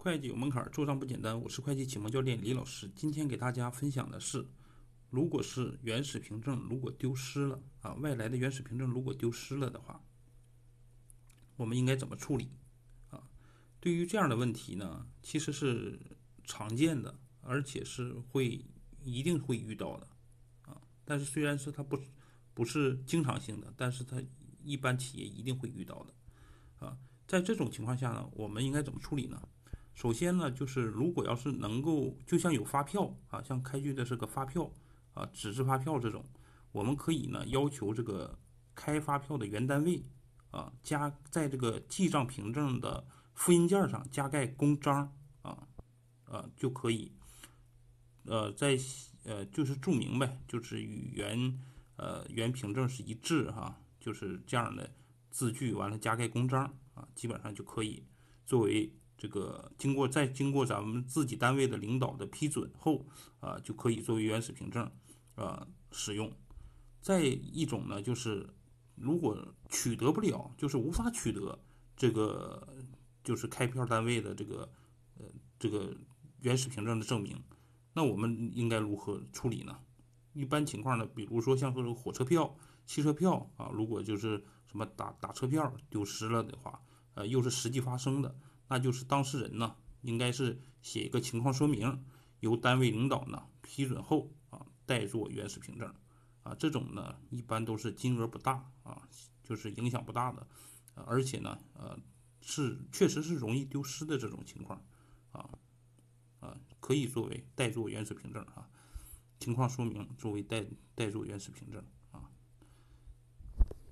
会计有门槛，做账不简单。我是会计启蒙教练李老师。今天给大家分享的是，如果是原始凭证如果丢失了啊，外来的原始凭证如果丢失了的话，我们应该怎么处理啊？对于这样的问题呢，其实是常见的，而且是会一定会遇到的啊。但是虽然是它不不是经常性的，但是它一般企业一定会遇到的啊。在这种情况下呢，我们应该怎么处理呢？首先呢，就是如果要是能够，就像有发票啊，像开具的这个发票啊，纸质发票这种，我们可以呢要求这个开发票的原单位啊，加在这个记账凭证的复印件上加盖公章啊，啊就可以，呃，在呃就是注明呗，就是与原呃原凭证是一致哈，就是这样的字据，完了加盖公章啊，基本上就可以作为。这个经过再经过咱们自己单位的领导的批准后，啊，就可以作为原始凭证，啊使用。再一种呢，就是如果取得不了，就是无法取得这个就是开票单位的这个呃这个原始凭证的证明，那我们应该如何处理呢？一般情况呢，比如说像说火车票、汽车票啊，如果就是什么打打车票丢失了的话，呃，又是实际发生的。那就是当事人呢，应该是写一个情况说明，由单位领导呢批准后啊，代做原始凭证，啊，这种呢一般都是金额不大啊，就是影响不大的，而且呢，呃，是确实是容易丢失的这种情况，啊，啊，可以作为代做原始凭证啊，情况说明作为代代做原始凭证。